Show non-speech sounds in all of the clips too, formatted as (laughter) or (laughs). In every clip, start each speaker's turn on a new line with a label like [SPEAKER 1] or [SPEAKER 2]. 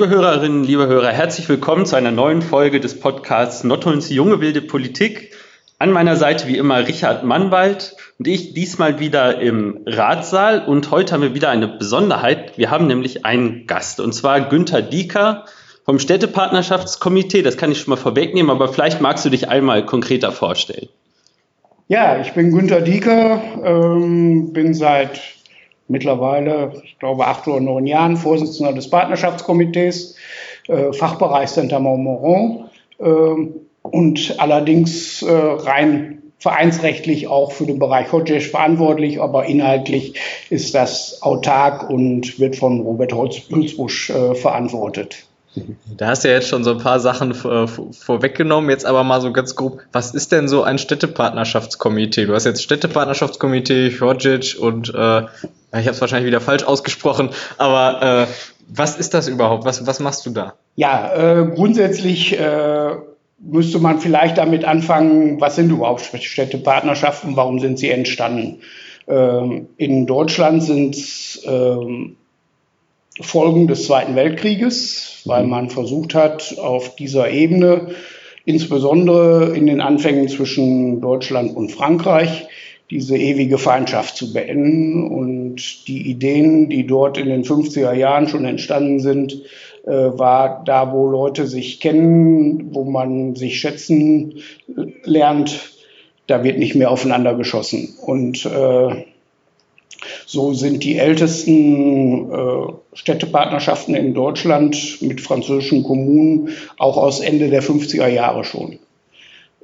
[SPEAKER 1] Liebe Hörerinnen, liebe Hörer, herzlich willkommen zu einer neuen Folge des Podcasts Nottulns Junge Wilde Politik. An meiner Seite wie immer Richard Mannwald und ich diesmal wieder im Ratssaal und heute haben wir wieder eine Besonderheit. Wir haben nämlich einen Gast und zwar Günther Dieker vom Städtepartnerschaftskomitee. Das kann ich schon mal vorwegnehmen, aber vielleicht magst du dich einmal konkreter vorstellen.
[SPEAKER 2] Ja, ich bin Günther Dieker, ähm, bin seit mittlerweile, ich glaube, acht oder neun Jahren Vorsitzender des Partnerschaftskomitees, äh, Fachbereich Center Montmoron äh, und allerdings äh, rein vereinsrechtlich auch für den Bereich Hodges verantwortlich, aber inhaltlich ist das autark und wird von Robert Hülsbusch äh, verantwortet.
[SPEAKER 1] Da hast du ja jetzt schon so ein paar Sachen vorweggenommen. Jetzt aber mal so ganz grob. Was ist denn so ein Städtepartnerschaftskomitee? Du hast jetzt Städtepartnerschaftskomitee, Hodgic und äh, ich habe es wahrscheinlich wieder falsch ausgesprochen, aber äh, was ist das überhaupt? Was, was machst du da?
[SPEAKER 2] Ja, äh, grundsätzlich äh, müsste man vielleicht damit anfangen, was sind überhaupt Städtepartnerschaften, warum sind sie entstanden? Ähm, in Deutschland sind es ähm, Folgen des Zweiten Weltkrieges, weil mhm. man versucht hat, auf dieser Ebene, insbesondere in den Anfängen zwischen Deutschland und Frankreich, diese ewige Feindschaft zu beenden. Und die Ideen, die dort in den 50er Jahren schon entstanden sind, äh, war da, wo Leute sich kennen, wo man sich schätzen lernt, da wird nicht mehr aufeinander geschossen. Und äh, so sind die ältesten äh, Städtepartnerschaften in Deutschland mit französischen Kommunen auch aus Ende der 50er Jahre schon.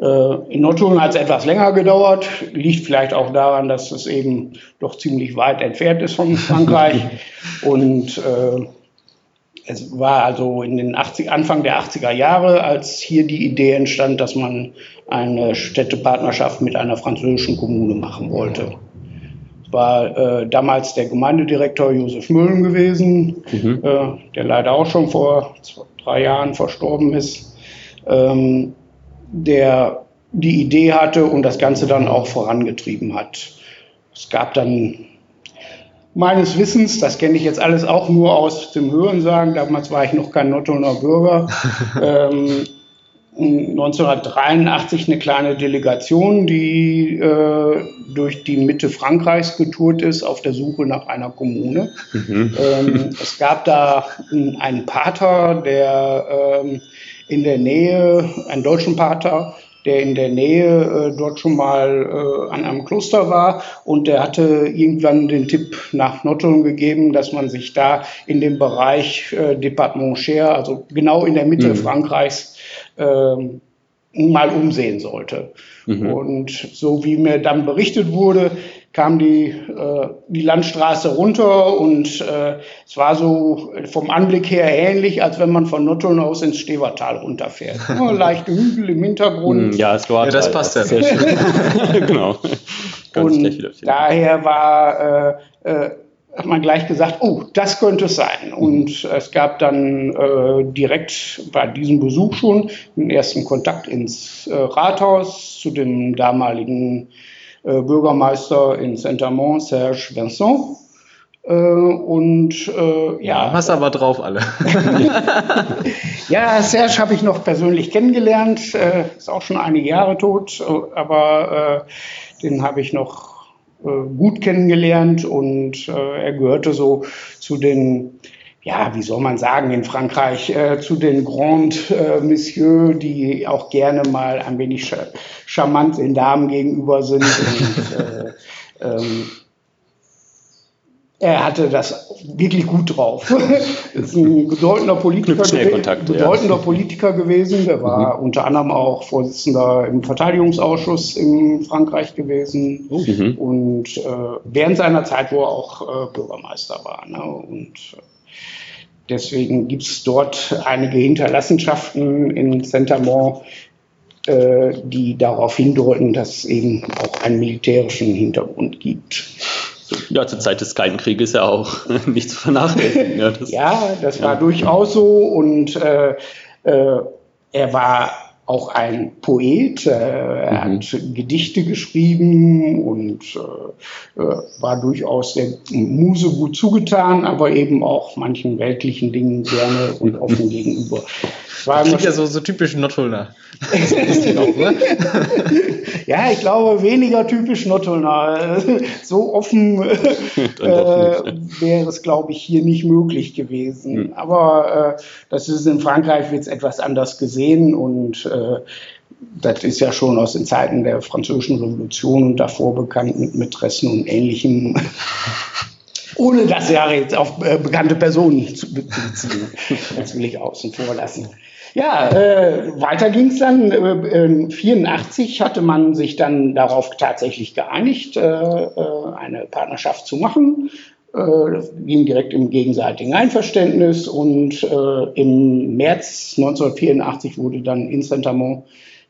[SPEAKER 2] Äh, in Nottuln hat es etwas länger gedauert, liegt vielleicht auch daran, dass es eben doch ziemlich weit entfernt ist von Frankreich. (laughs) Und äh, es war also in den 80, Anfang der 80er Jahre, als hier die Idee entstand, dass man eine Städtepartnerschaft mit einer französischen Kommune machen wollte war äh, damals der Gemeindedirektor Josef Müllen gewesen, mhm. äh, der leider auch schon vor zwei, drei Jahren verstorben ist, ähm, der die Idee hatte und das Ganze dann auch vorangetrieben hat. Es gab dann meines Wissens, das kenne ich jetzt alles auch nur aus dem Hörensagen, damals war ich noch kein Nottoner Bürger, (laughs) ähm, 1983 eine kleine Delegation, die äh, durch die Mitte Frankreichs getourt ist auf der Suche nach einer Kommune. Mhm. Ähm, es gab da einen Pater, der ähm, in der Nähe, einen deutschen Pater, der in der Nähe äh, dort schon mal äh, an einem Kloster war und der hatte irgendwann den Tipp nach Notteln gegeben, dass man sich da in dem Bereich äh, Departement Cher, also genau in der Mitte mhm. Frankreichs, ähm, mal umsehen sollte. Mhm. Und so wie mir dann berichtet wurde, kam die, äh, die Landstraße runter und äh, es war so vom Anblick her ähnlich, als wenn man von Notteln aus ins Stevertal runterfährt. (laughs) Ja, leichte Hügel im Hintergrund.
[SPEAKER 1] Hm, ja, es war ja, das passt ja. Sehr (laughs) schön. genau. (laughs)
[SPEAKER 2] Ganz und daher war äh, äh, hat man gleich gesagt, oh, das könnte es sein. Und es gab dann äh, direkt bei diesem Besuch schon den ersten Kontakt ins äh, Rathaus zu dem damaligen äh, Bürgermeister in Saint-Amand, Serge Vincent. Äh, und äh, ja.
[SPEAKER 1] Hast aber drauf alle. (laughs)
[SPEAKER 2] ja, Serge habe ich noch persönlich kennengelernt, äh, ist auch schon einige Jahre tot, aber den habe ich noch äh, gut kennengelernt und äh, er gehörte so zu den ja, wie soll man sagen, in Frankreich äh, zu den Grand äh, Messieurs, die auch gerne mal ein wenig charmant den Damen gegenüber sind. Und, (laughs) äh, ähm, er hatte das wirklich gut drauf. (laughs) ist ein bedeutender Politiker, bedeutender ja. Politiker gewesen. Der war mhm. unter anderem auch Vorsitzender im Verteidigungsausschuss in Frankreich gewesen mhm. und äh, während seiner Zeit, wo er auch äh, Bürgermeister war. Ne? Und äh, deswegen gibt es dort einige Hinterlassenschaften in Saint-Amand, äh, die darauf hindeuten, dass es eben auch einen militärischen Hintergrund gibt.
[SPEAKER 1] Ja, zur Zeit des Kalten Krieges ja auch (laughs) nicht zu vernachlässigen.
[SPEAKER 2] Ja, das, ja, das war ja. durchaus so und äh, äh, er war auch ein Poet. Äh, er mhm. hat Gedichte geschrieben und äh, äh, war durchaus der Muse gut zugetan, aber eben auch manchen weltlichen Dingen gerne und offen (laughs) gegenüber.
[SPEAKER 3] War das klingt ja so, so typisch Nottulner. (laughs)
[SPEAKER 2] ja, ich glaube, weniger typisch Nottulner. (laughs) So offen (laughs) äh, wäre es, glaube ich, hier nicht möglich gewesen. Hm. Aber äh, das ist in Frankreich wird es etwas anders gesehen und äh, das ist ja schon aus den Zeiten der Französischen Revolution und davor bekannt mit Mätressen und Ähnlichem. Ohne das ja jetzt auf äh, bekannte Personen zu, zu beziehen. Das will ich außen vor lassen. Ja, äh, weiter ging es dann. Äh, 84 hatte man sich dann darauf tatsächlich geeinigt, äh, äh eine Partnerschaft zu machen. Äh, das ging direkt im gegenseitigen Einverständnis und äh, im März 1984 wurde dann in Saint-Amand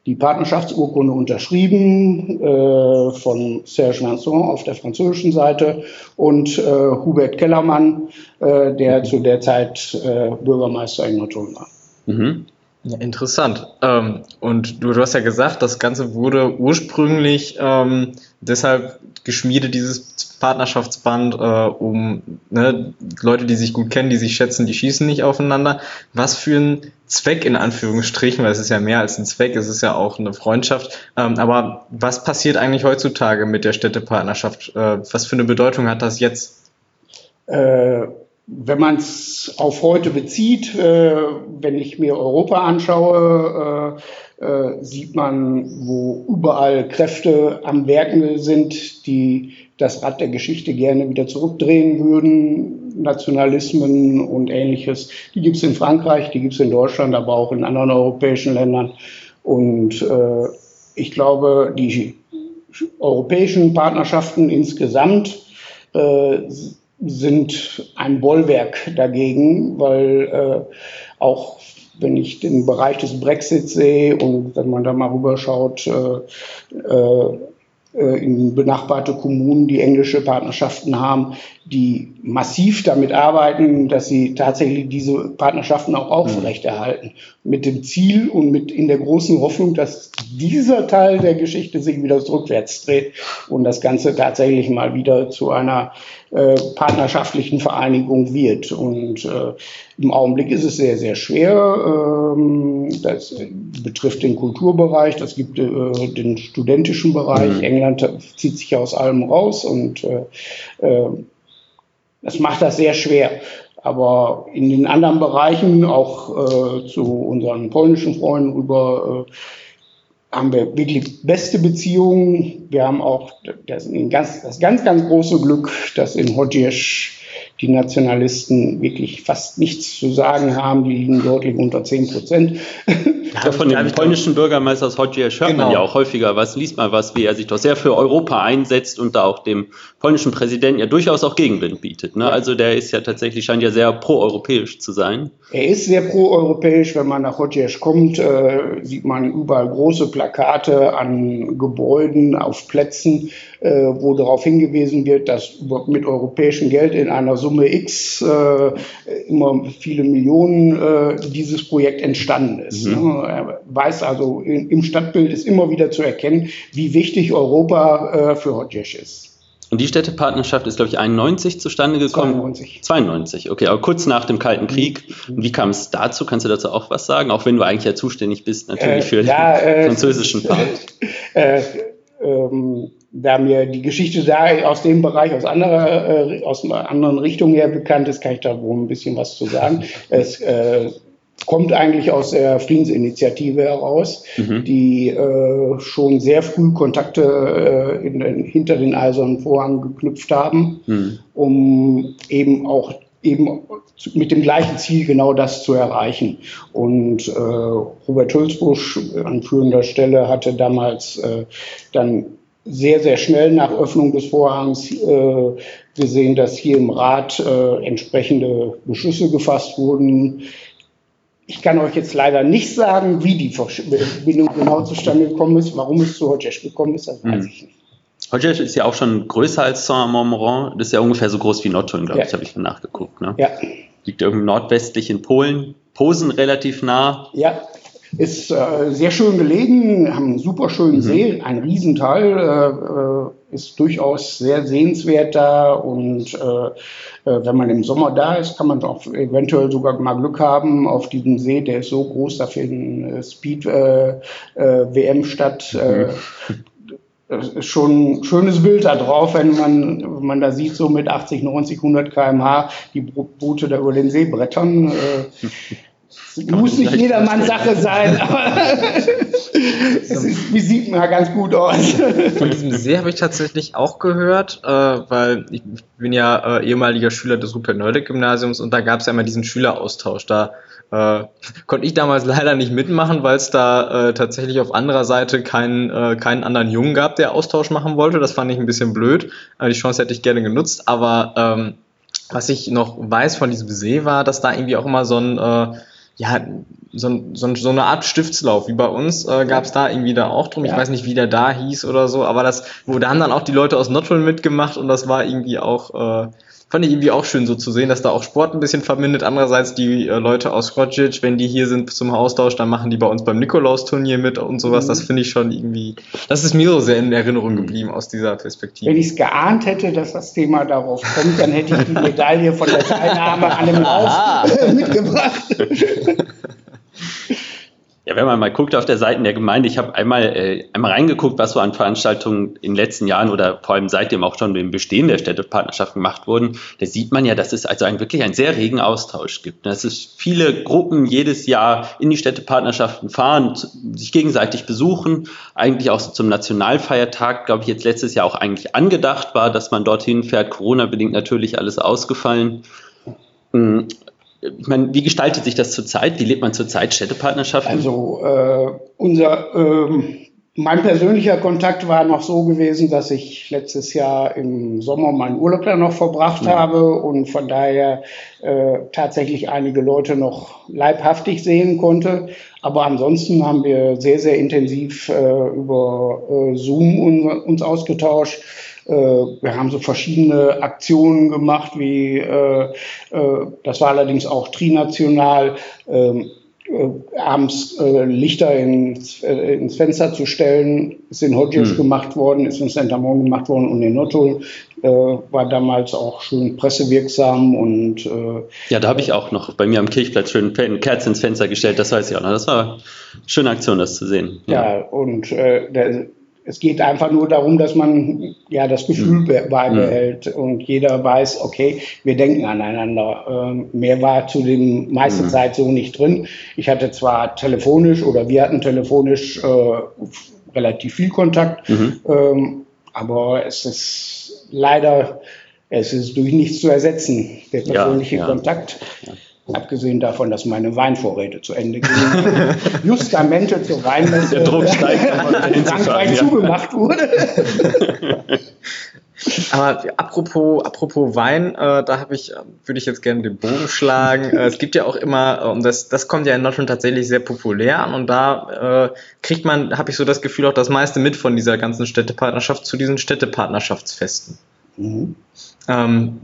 [SPEAKER 2] die Partnerschaftsurkunde unterschrieben äh, von Serge Vincent auf der französischen Seite und äh, Hubert Kellermann, äh, der zu der Zeit Bürgermeister in Nothon war. Mhm.
[SPEAKER 3] Ja, interessant. Ähm, und du, du, hast ja gesagt, das Ganze wurde ursprünglich ähm, deshalb geschmiedet, dieses Partnerschaftsband, äh, um ne, Leute, die sich gut kennen, die sich schätzen, die schießen nicht aufeinander. Was für ein Zweck in Anführungsstrichen, weil es ist ja mehr als ein Zweck, es ist ja auch eine Freundschaft. Ähm, aber was passiert eigentlich heutzutage mit der Städtepartnerschaft? Äh, was für eine Bedeutung hat das jetzt?
[SPEAKER 2] Äh wenn man es auf heute bezieht, äh, wenn ich mir Europa anschaue, äh, äh, sieht man, wo überall Kräfte am Werken sind, die das Rad der Geschichte gerne wieder zurückdrehen würden. Nationalismen und ähnliches. Die gibt es in Frankreich, die gibt es in Deutschland, aber auch in anderen europäischen Ländern. Und äh, ich glaube, die europäischen Partnerschaften insgesamt äh, sind ein Bollwerk dagegen, weil äh, auch wenn ich den Bereich des Brexit sehe und wenn man da mal rüberschaut, äh, äh, in benachbarte Kommunen, die englische Partnerschaften haben, die massiv damit arbeiten, dass sie tatsächlich diese Partnerschaften auch aufrechterhalten. Mit dem Ziel und mit in der großen Hoffnung, dass dieser Teil der Geschichte sich wieder rückwärts dreht und das Ganze tatsächlich mal wieder zu einer äh, partnerschaftlichen Vereinigung wird. Und äh, im Augenblick ist es sehr, sehr schwer. Ähm, das betrifft den Kulturbereich, das gibt äh, den studentischen Bereich. Mhm. England zieht sich aus allem raus und äh, äh, das macht das sehr schwer. Aber in den anderen Bereichen, auch äh, zu unseren polnischen Freunden rüber, äh, haben wir wirklich beste Beziehungen. Wir haben auch das, ganz, das ganz, ganz große Glück, dass in Hodjes die Nationalisten wirklich fast nichts zu sagen haben. Die liegen deutlich unter 10 Prozent.
[SPEAKER 1] Ja, von dem polnischen Bürgermeister Hodges hört genau. man ja auch häufiger was, liest mal was, wie er sich doch sehr für Europa einsetzt und da auch dem polnischen Präsidenten ja durchaus auch Gegenwind bietet. Ne? Ja. Also der ist ja tatsächlich, scheint ja sehr proeuropäisch zu sein.
[SPEAKER 2] Er ist sehr proeuropäisch. Wenn man nach Hodges kommt, äh, sieht man überall große Plakate an Gebäuden, auf Plätzen, äh, wo darauf hingewiesen wird, dass mit europäischem Geld in einer Summe X äh, immer viele Millionen äh, dieses Projekt entstanden ist. Mhm. Ne? Er weiß also, im Stadtbild ist immer wieder zu erkennen, wie wichtig Europa äh, für Hodges ist.
[SPEAKER 1] Und die Städtepartnerschaft ist, glaube ich, 91 zustande gekommen.
[SPEAKER 2] 92.
[SPEAKER 1] 92, okay, aber kurz nach dem Kalten Krieg. Und wie kam es dazu? Kannst du dazu auch was sagen? Auch wenn du eigentlich ja zuständig bist, natürlich äh, für ja, den äh, französischen Part. (laughs)
[SPEAKER 2] Äh, ähm, da mir die Geschichte da aus dem Bereich, aus anderer, äh, aus einer anderen Richtung her bekannt ist, kann ich da wohl ein bisschen was zu sagen. (laughs) Es äh, kommt eigentlich aus der Friedensinitiative heraus, mhm. die äh, schon sehr früh Kontakte äh, den, hinter den eisernen Vorhang geknüpft haben, mhm. um eben auch eben mit dem gleichen Ziel genau das zu erreichen. Und äh, Robert Hülsbusch an führender Stelle hatte damals äh, dann sehr, sehr schnell nach Öffnung des Vorhangs äh, gesehen, dass hier im Rat äh, entsprechende Beschlüsse gefasst wurden, ich kann euch jetzt leider nicht sagen, wie die Verbindung genau zustande gekommen ist. Warum es zu Hodges gekommen ist, das weiß mhm. ich nicht.
[SPEAKER 1] Hodges ist ja auch schon größer als Saint-Montmorin. Das ist ja ungefähr so groß wie Nottuln, glaube ja. ich, habe ich mal nachgeguckt. Ne? Ja. Liegt irgendwie nordwestlich in Polen. Posen relativ nah.
[SPEAKER 2] Ja. ist äh, sehr schön gelegen, haben einen super schönen mhm. See, ein Riesenteil, äh, äh, ist durchaus sehr sehenswert da und äh, äh, wenn man im Sommer da ist, kann man auch eventuell sogar mal Glück haben auf diesem See, der ist so groß, da findet Speed äh, äh, WM statt. Mhm. Das ist schon ein schönes Bild da drauf, wenn man, wenn man da sieht, so mit 80, 90, 100 km/h die Boote da über den See brettern. Äh, (laughs) muss nicht jedermanns Sache sein, (laughs) aber (laughs) es ist, wie sieht man ganz gut aus.
[SPEAKER 3] Von diesem See habe ich tatsächlich auch gehört, äh, weil ich bin ja äh, ehemaliger Schüler des Rupert Neudeck Gymnasiums und da gab es ja immer diesen Schüleraustausch. Da äh, konnte ich damals (laughs) leider nicht mitmachen, weil es da äh, tatsächlich auf anderer Seite keinen, äh, keinen anderen Jungen gab, der Austausch machen wollte. Das fand ich ein bisschen blöd. Äh, die Chance hätte ich gerne genutzt, aber ähm, was ich noch weiß von diesem See war, dass da irgendwie auch immer so ein äh, ja, so, so, so eine Art Stiftslauf, wie bei uns, äh, gab es da irgendwie da auch drum. Ja. Ich weiß nicht, wie der da hieß oder so, aber das, wo da haben dann auch die Leute aus Notteln mitgemacht und das war irgendwie auch, äh, fand ich irgendwie auch schön so zu sehen, dass da auch Sport ein bisschen verbindet. Andererseits die äh, Leute aus Skocic, wenn die hier sind zum Austausch, dann machen die bei uns beim Nikolaus-Turnier mit und sowas. Mhm. Das finde ich schon irgendwie, das ist mir so sehr in Erinnerung mhm. geblieben aus dieser Perspektive.
[SPEAKER 2] Wenn ich es geahnt hätte, dass das Thema darauf kommt, dann hätte ich die Medaille von der Teilnahme an dem Lauf (laughs) mitgebracht. (laughs)
[SPEAKER 1] Ja, wenn man mal guckt auf der Seite der Gemeinde, ich habe einmal, äh, einmal reingeguckt, was so an Veranstaltungen in den letzten Jahren oder vor allem seitdem auch schon im Bestehen der Städtepartnerschaft gemacht wurden. Da sieht man ja, dass es also ein, wirklich einen sehr regen Austausch gibt. Dass es viele Gruppen jedes Jahr in die Städtepartnerschaften fahren, sich gegenseitig besuchen. Eigentlich auch so zum Nationalfeiertag, glaube ich, jetzt letztes Jahr auch eigentlich angedacht war, dass man dorthin fährt. Corona-bedingt natürlich alles ausgefallen. Hm, ich meine, wie gestaltet sich das zurzeit? Wie lebt man zurzeit Städtepartnerschaften?
[SPEAKER 2] Also äh, unser, ähm, mein persönlicher Kontakt war noch so gewesen, dass ich letztes Jahr im Sommer meinen Urlaub da noch verbracht ja. habe und von daher äh, tatsächlich einige Leute noch leibhaftig sehen konnte. Aber ansonsten haben wir sehr, sehr intensiv äh, über äh, Zoom uns, uns ausgetauscht. Äh, wir haben so verschiedene Aktionen gemacht, wie äh, äh, das war allerdings auch trinational. Ähm, äh, abends äh, Lichter ins, äh, ins Fenster zu stellen, ist in Hodges hm. gemacht worden, ist in Santa Mon gemacht worden und in äh, war damals auch schön pressewirksam und
[SPEAKER 1] ja, da habe ich auch noch bei mir am Kirchplatz schön Kerzen ins Fenster gestellt, das weiß ich auch noch. Das war eine schöne Aktion, das zu sehen.
[SPEAKER 2] Ja, ja und der, es geht einfach nur darum, dass man ja das Gefühl mhm. beibehält mhm. und jeder weiß, okay, wir denken aneinander. Ähm, mehr war zu dem meiste mhm. Zeit so nicht drin. Ich hatte zwar telefonisch oder wir hatten telefonisch äh, relativ viel Kontakt, mhm. ähm, aber es ist leider, es ist durch nichts zu ersetzen, der persönliche ja, ja. Kontakt. Ja. Abgesehen davon, dass meine Weinvorräte zu Ende gingen. (laughs) Justamente zur Weinmesse. Der Druck steigt, in (laughs) Frankreich zugemacht wurde. (laughs)
[SPEAKER 3] Aber apropos, apropos Wein, äh, da habe ich, würde ich jetzt gerne den Bogen schlagen. Äh, es gibt ja auch immer, äh, und das, das kommt ja in Nordrhein tatsächlich sehr populär an und da äh, kriegt man, habe ich so das Gefühl, auch das meiste mit von dieser ganzen Städtepartnerschaft zu diesen Städtepartnerschaftsfesten. Mhm. Ähm,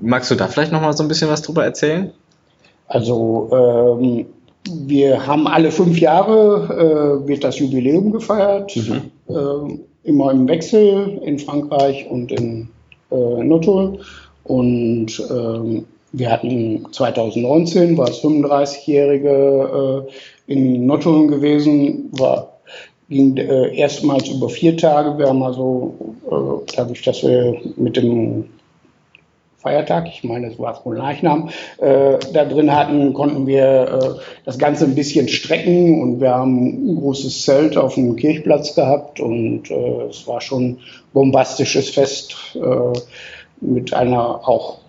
[SPEAKER 3] magst du da vielleicht nochmal so ein bisschen was drüber erzählen?
[SPEAKER 2] Also ähm, wir haben alle fünf Jahre äh, wird das Jubiläum gefeiert, mhm. äh, immer im Wechsel in Frankreich und in äh, Nottuln. Und ähm, wir hatten 2019, war es 35-Jährige äh, in Nottuln gewesen, war ging äh, erstmals über vier Tage. Wir haben also, äh, dadurch, dass wir mit dem Feiertag, ich meine, es war wohl Leichnam, äh, da drin hatten, konnten wir äh, das Ganze ein bisschen strecken und wir haben ein großes Zelt auf dem Kirchplatz gehabt und äh, es war schon bombastisches Fest äh, mit einer auch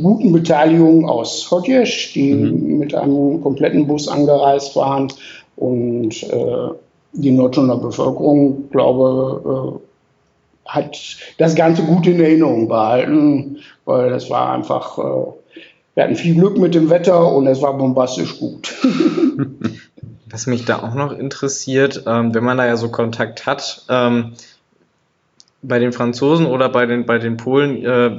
[SPEAKER 2] guten Beteiligung aus Hodjesch, die mhm. mit einem kompletten Bus angereist waren und äh, die Nordschonder Bevölkerung, glaube äh, hat das Ganze gut in Erinnerung behalten, weil das war einfach, äh, wir hatten viel Glück mit dem Wetter und es war bombastisch gut. (laughs)
[SPEAKER 3] Was mich da auch noch interessiert, ähm, wenn man da ja so Kontakt hat, ähm, bei den Franzosen oder bei den, bei den Polen äh,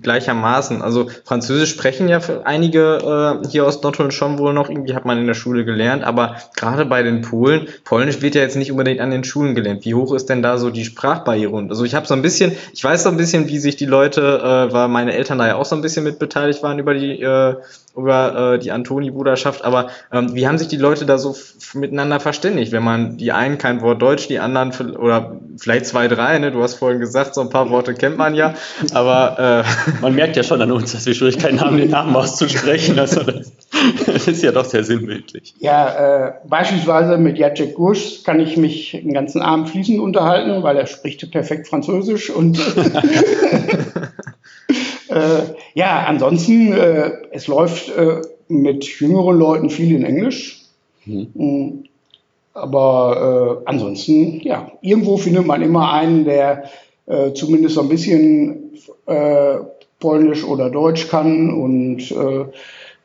[SPEAKER 3] gleichermaßen. Also Französisch sprechen ja für einige äh, hier aus Nordholland schon wohl noch, irgendwie hat man in der Schule gelernt, aber gerade bei den Polen, Polnisch wird ja jetzt nicht unbedingt an den Schulen gelernt. Wie hoch ist denn da so die Sprachbarriere? Und also ich habe so ein bisschen, ich weiß so ein bisschen, wie sich die Leute, äh, weil meine Eltern da ja auch so ein bisschen mit beteiligt waren über die äh, über äh, die Antoni-Bruderschaft, aber ähm, wie haben sich die Leute da so miteinander verständigt, wenn man die einen kein Wort Deutsch, die anderen oder vielleicht zwei, drei, ne? Du hast vorhin gesagt, so ein paar Worte kennt man ja, aber
[SPEAKER 1] äh, (laughs) man merkt ja schon an uns, dass wir Schwierigkeiten haben, den Namen auszusprechen. Also das, das (laughs) ist ja doch sehr sinnbildlich.
[SPEAKER 2] Ja, äh, beispielsweise mit Jacek Gursch kann ich mich den ganzen Abend fließend unterhalten, weil er spricht perfekt Französisch und (laughs) Äh, ja, ansonsten, äh, es läuft äh, mit jüngeren Leuten viel in Englisch. Mhm. Mm, aber äh, ansonsten, ja, irgendwo findet man immer einen, der äh, zumindest so ein bisschen äh, Polnisch oder Deutsch kann und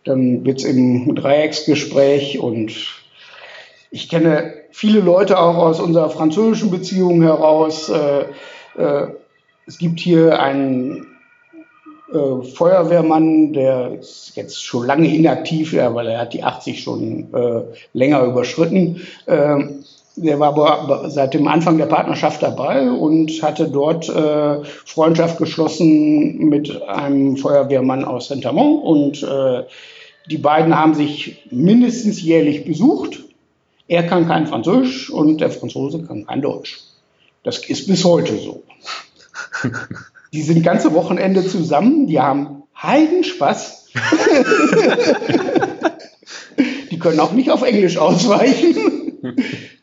[SPEAKER 2] dann wird es im Dreiecksgespräch und ich kenne viele Leute auch aus unserer französischen Beziehung heraus. es gibt hier einen äh, Feuerwehrmann, der ist jetzt schon lange inaktiv, ja, weil er hat die 80 schon äh, länger überschritten. Ähm, der war seit dem Anfang der Partnerschaft dabei und hatte dort äh, Freundschaft geschlossen mit einem Feuerwehrmann aus Saint-Amand und äh, die beiden haben sich mindestens jährlich besucht. Er kann kein Französisch und der Franzose kann kein Deutsch. Das ist bis heute so. (laughs) Die sind ganze Wochenende zusammen, die haben Heidenspaß. (laughs) die können auch nicht auf Englisch ausweichen.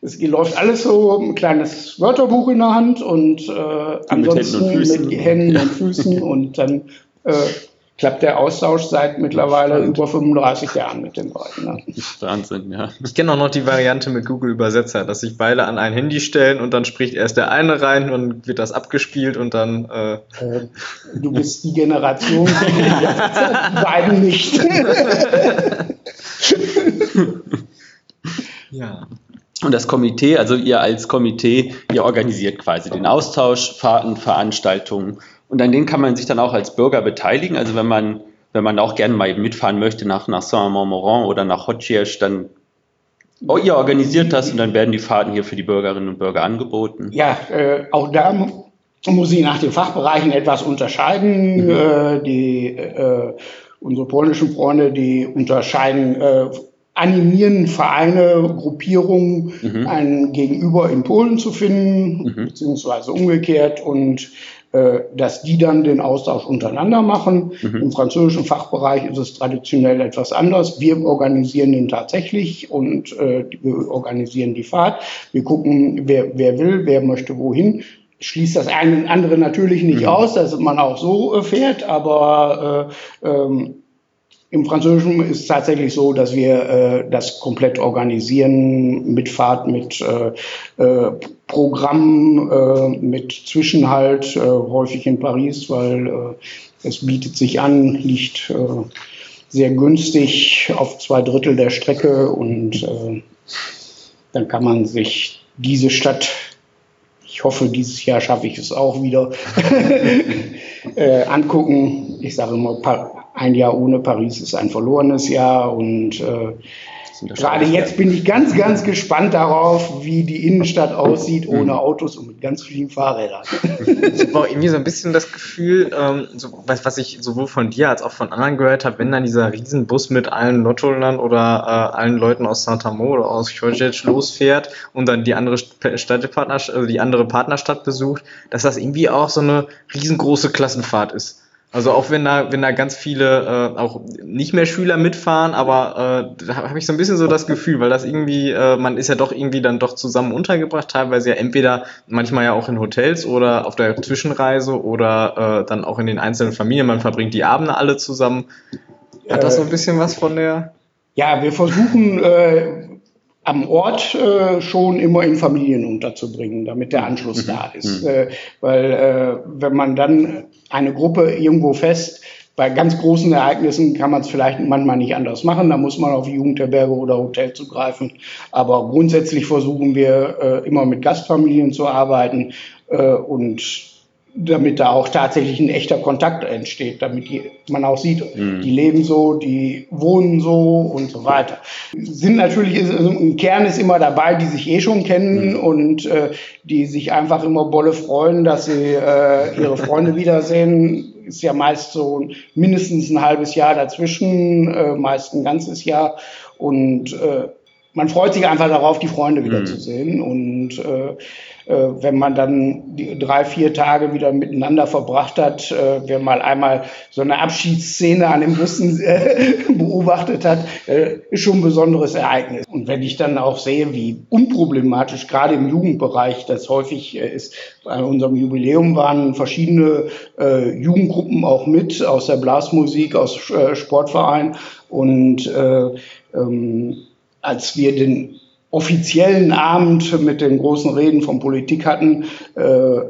[SPEAKER 2] Es läuft alles so, ein kleines Wörterbuch in der Hand und äh, ansonsten mit Händen, mit Händen und Füßen und dann äh, klappt der Austausch seit mittlerweile Spannend. über 35 Jahren mit den beiden. Ne?
[SPEAKER 3] Wahnsinn, ja. Ich kenne auch noch die Variante mit Google Übersetzer, dass sich beide an ein Handy stellen und dann spricht erst der eine rein und wird das abgespielt und dann. Äh äh,
[SPEAKER 2] du bist die Generation, die beiden nicht. (laughs)
[SPEAKER 1] ja. Und das Komitee, also ihr als Komitee, ihr organisiert quasi den Austausch, Fahrten, Veranstaltungen und an denen kann man sich dann auch als Bürger beteiligen. Also wenn man, wenn man auch gerne mal mitfahren möchte nach, nach Saint-Montmorin oder nach Hotchiesh, dann oh, ihr organisiert das und dann werden die Fahrten hier für die Bürgerinnen und Bürger angeboten.
[SPEAKER 2] Ja, äh, auch da muss ich nach den Fachbereichen etwas unterscheiden. Mhm. Äh, die, äh, unsere polnischen Freunde, die unterscheiden äh, animieren Vereine, Gruppierungen, mhm. ein Gegenüber in Polen zu finden, mhm. beziehungsweise umgekehrt. Und dass die dann den Austausch untereinander machen. Mhm. Im französischen Fachbereich ist es traditionell etwas anders. Wir organisieren den tatsächlich und äh, wir organisieren die Fahrt. Wir gucken, wer, wer will, wer möchte wohin schließt das eine und andere natürlich nicht mhm. aus, dass man auch so äh, fährt, aber äh, ähm, im Französischen ist es tatsächlich so, dass wir äh, das komplett organisieren, mit Fahrt, mit äh, äh, Programm, äh, mit Zwischenhalt, äh, häufig in Paris, weil äh, es bietet sich an, liegt sehr günstig auf zwei Drittel der Strecke und dann kann man sich diese Stadt ich hoffe, dieses Jahr schaffe ich es auch wieder, (laughs) angucken. Ich sage immer, ein Jahr ohne Paris ist ein verlorenes Jahr und äh, gerade jetzt bin ich ganz, ganz gespannt darauf, wie die Innenstadt aussieht ohne mhm. Autos und mit ganz vielen Fahrrädern.
[SPEAKER 3] Ich habe auch irgendwie so ein bisschen das Gefühl, ähm, so, was, was ich sowohl von dir als auch von anderen gehört habe, wenn dann dieser Riesenbus mit allen Lottoland oder äh, allen Leuten aus Santa Mo oder aus Chojec losfährt und dann die andere Städtepartnerstadt, also die andere Partnerstadt besucht, dass das irgendwie auch so eine riesengroße Klassenfahrt ist. Also auch wenn da, wenn da ganz viele äh, auch nicht mehr Schüler mitfahren, aber äh, da habe ich so ein bisschen so das Gefühl, weil das irgendwie, äh, man ist ja doch irgendwie dann doch zusammen untergebracht, teilweise ja entweder manchmal ja auch in Hotels oder auf der Zwischenreise oder äh, dann auch in den einzelnen Familien. Man verbringt die Abende alle zusammen. Hat das so ein bisschen was von der?
[SPEAKER 2] Ja, wir versuchen äh, am Ort äh, schon immer in Familien unterzubringen, damit der Anschluss mhm. da ist. Mhm. Äh, weil äh, wenn man dann eine Gruppe irgendwo fest, bei ganz großen Ereignissen kann man es vielleicht manchmal nicht anders machen, da muss man auf Jugendherberge oder Hotel zugreifen. Aber grundsätzlich versuchen wir äh, immer mit Gastfamilien zu arbeiten äh, und damit da auch tatsächlich ein echter Kontakt entsteht, damit die, man auch sieht, mhm. die leben so, die wohnen so und so weiter. Sind natürlich, ein Kern ist immer dabei, die sich eh schon kennen mhm. und äh, die sich einfach immer bolle freuen, dass sie äh, ihre Freunde wiedersehen. Ist ja meist so mindestens ein halbes Jahr dazwischen, äh, meist ein ganzes Jahr und äh, man freut sich einfach darauf, die Freunde wiederzusehen mhm. und äh, äh, wenn man dann die drei, vier Tage wieder miteinander verbracht hat, äh, wer mal einmal so eine Abschiedsszene an den Bussen (laughs) äh, beobachtet hat, ist schon ein besonderes Ereignis. Und wenn ich dann auch sehe, wie unproblematisch gerade im Jugendbereich das häufig ist, bei unserem Jubiläum waren verschiedene Jugendgruppen auch mit, aus der Blasmusik, aus Sportvereinen und ähm, als wir den offiziellen Abend mit den großen Reden von Politik hatten, äh,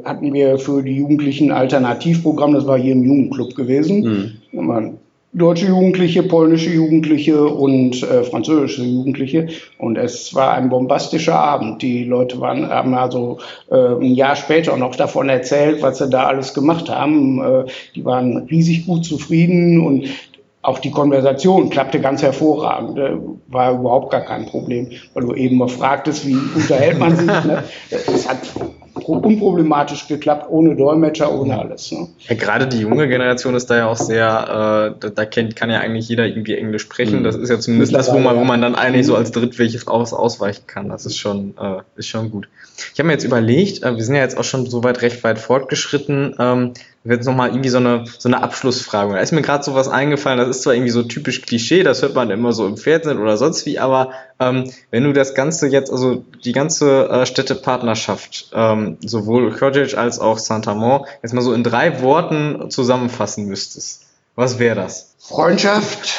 [SPEAKER 2] hatten wir für die Jugendlichen ein Alternativprogramm, das war hier im Jugendclub gewesen. Mhm. Deutsche Jugendliche, polnische Jugendliche und äh, französische Jugendliche. Und es war ein bombastischer Abend. Die Leute waren, haben also äh, ein Jahr später noch davon erzählt, was sie da alles gemacht haben. Äh, die waren riesig gut zufrieden und auch die Konversation klappte ganz hervorragend, äh, war überhaupt gar kein Problem, weil du eben mal fragtest, wie unterhält man sich. Ne? (laughs) Es hat unproblematisch geklappt, ohne Dolmetscher, ohne alles. Ne?
[SPEAKER 3] Ja, gerade die junge Generation ist da ja auch sehr, äh, da, da kennt, kann ja eigentlich jeder irgendwie Englisch sprechen. Mhm. Das ist ja zumindest das, wo man, wo man dann eigentlich so als Drittweg aus, ausweichen kann. Das ist schon, äh, ist schon gut. Ich habe mir jetzt überlegt, äh, wir sind ja jetzt auch schon so weit, recht weit fortgeschritten, ähm, jetzt nochmal irgendwie so eine, so eine Abschlussfrage. Da ist mir gerade so was eingefallen, das ist zwar irgendwie so typisch Klischee, das hört man immer so im Fernsehen oder sonst wie, aber ähm, wenn du das Ganze jetzt, also die ganze äh, Städtepartnerschaft, ähm, sowohl Kodic als auch Saint-Amand, jetzt mal so in drei Worten zusammenfassen müsstest, was wäre das?
[SPEAKER 2] Freundschaft,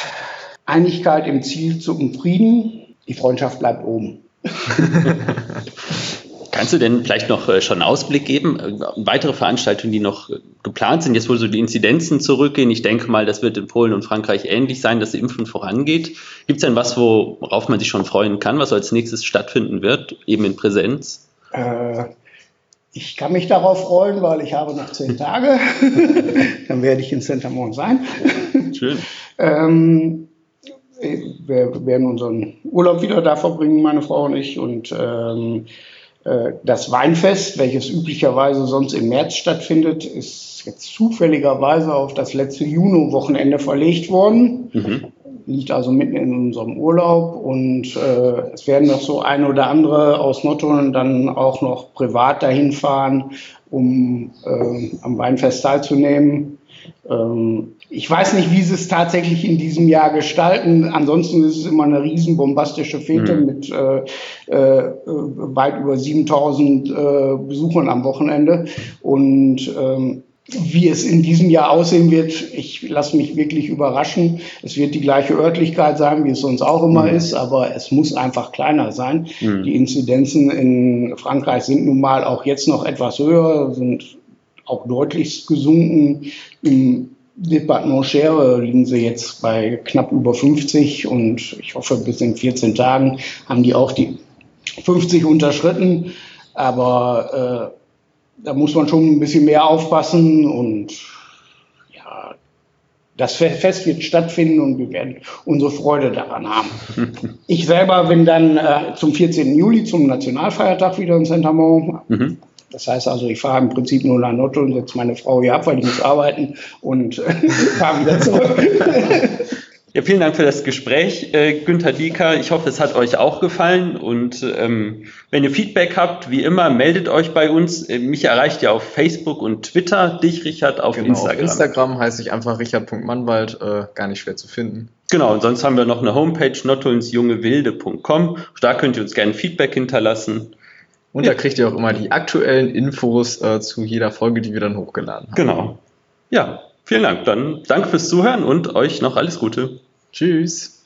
[SPEAKER 2] Einigkeit im Ziel zum Frieden, die Freundschaft bleibt oben. (laughs)
[SPEAKER 1] Kannst du denn vielleicht noch äh, schon einen Ausblick geben? Äh, weitere Veranstaltungen, die noch äh, geplant sind, jetzt wo so die Inzidenzen zurückgehen. Ich denke mal, das wird in Polen und Frankreich ähnlich sein, dass die Impfen vorangeht. Gibt es denn was, worauf man sich schon freuen kann, was als nächstes stattfinden wird, eben in Präsenz? Äh,
[SPEAKER 2] ich kann mich darauf freuen, weil ich habe noch zehn Tage. (laughs) Dann werde ich in Saint-Amand sein. Schön. ähm, wir werden unseren Urlaub wieder da verbringen, meine Frau und ich. Und ähm, äh, das Weinfest, welches üblicherweise sonst im März stattfindet, ist jetzt zufälligerweise auf das letzte Juni-Wochenende verlegt worden. Mhm. Liegt also mitten in unserem Urlaub und äh, es werden noch so ein oder andere aus Nottuln dann auch noch privat dahin fahren, um äh, am Weinfest teilzunehmen. Ähm, ich weiß nicht, wie sie es tatsächlich in diesem Jahr gestalten. Ansonsten ist es immer eine riesen bombastische Fete mhm. mit äh, äh, weit über 7000 äh, Besuchern am Wochenende. Und ähm, wie es in diesem Jahr aussehen wird, ich lasse mich wirklich überraschen. Es wird die gleiche Örtlichkeit sein, wie es sonst auch immer mhm. ist, aber es muss einfach kleiner sein. Mhm. Die Inzidenzen in Frankreich sind nun mal auch jetzt noch etwas höher, sind auch deutlich gesunken. Im Departement Schere liegen sie jetzt bei knapp über 50 und ich hoffe, bis in 14 Tagen haben die auch die 50 unterschritten. Aber äh, da muss man schon ein bisschen mehr aufpassen und ja, das Fest wird stattfinden und wir werden unsere Freude daran haben. (laughs) Ich selber bin dann äh, zum 14. Juli zum Nationalfeiertag wieder in Saint-Amand. Mhm. Das heißt also, ich fahre im Prinzip nur nach Notto und setze meine Frau hier ab, weil die muss arbeiten und äh, (laughs) fahre wieder zurück.
[SPEAKER 1] Ja, vielen Dank für das Gespräch, äh, Günther Dieker. Ich hoffe, es hat euch auch gefallen. Und ähm, wenn ihr Feedback habt, wie immer, meldet euch bei uns. Äh, mich erreicht ihr auf Facebook und Twitter, dich, Richard, auf genau, Instagram. Auf
[SPEAKER 3] Instagram heiße ich einfach richard.mannwald, äh, gar nicht schwer zu finden.
[SPEAKER 1] Genau, und sonst haben wir noch eine Homepage, nottulnsjungewilde.com. Da könnt ihr uns gerne Feedback hinterlassen.
[SPEAKER 3] Und ja. da kriegt ihr auch immer die aktuellen Infos äh, zu jeder Folge, die wir dann hochgeladen haben.
[SPEAKER 1] Genau. Ja, vielen Dank. Dann danke fürs Zuhören und euch noch alles Gute.
[SPEAKER 3] Tschüss.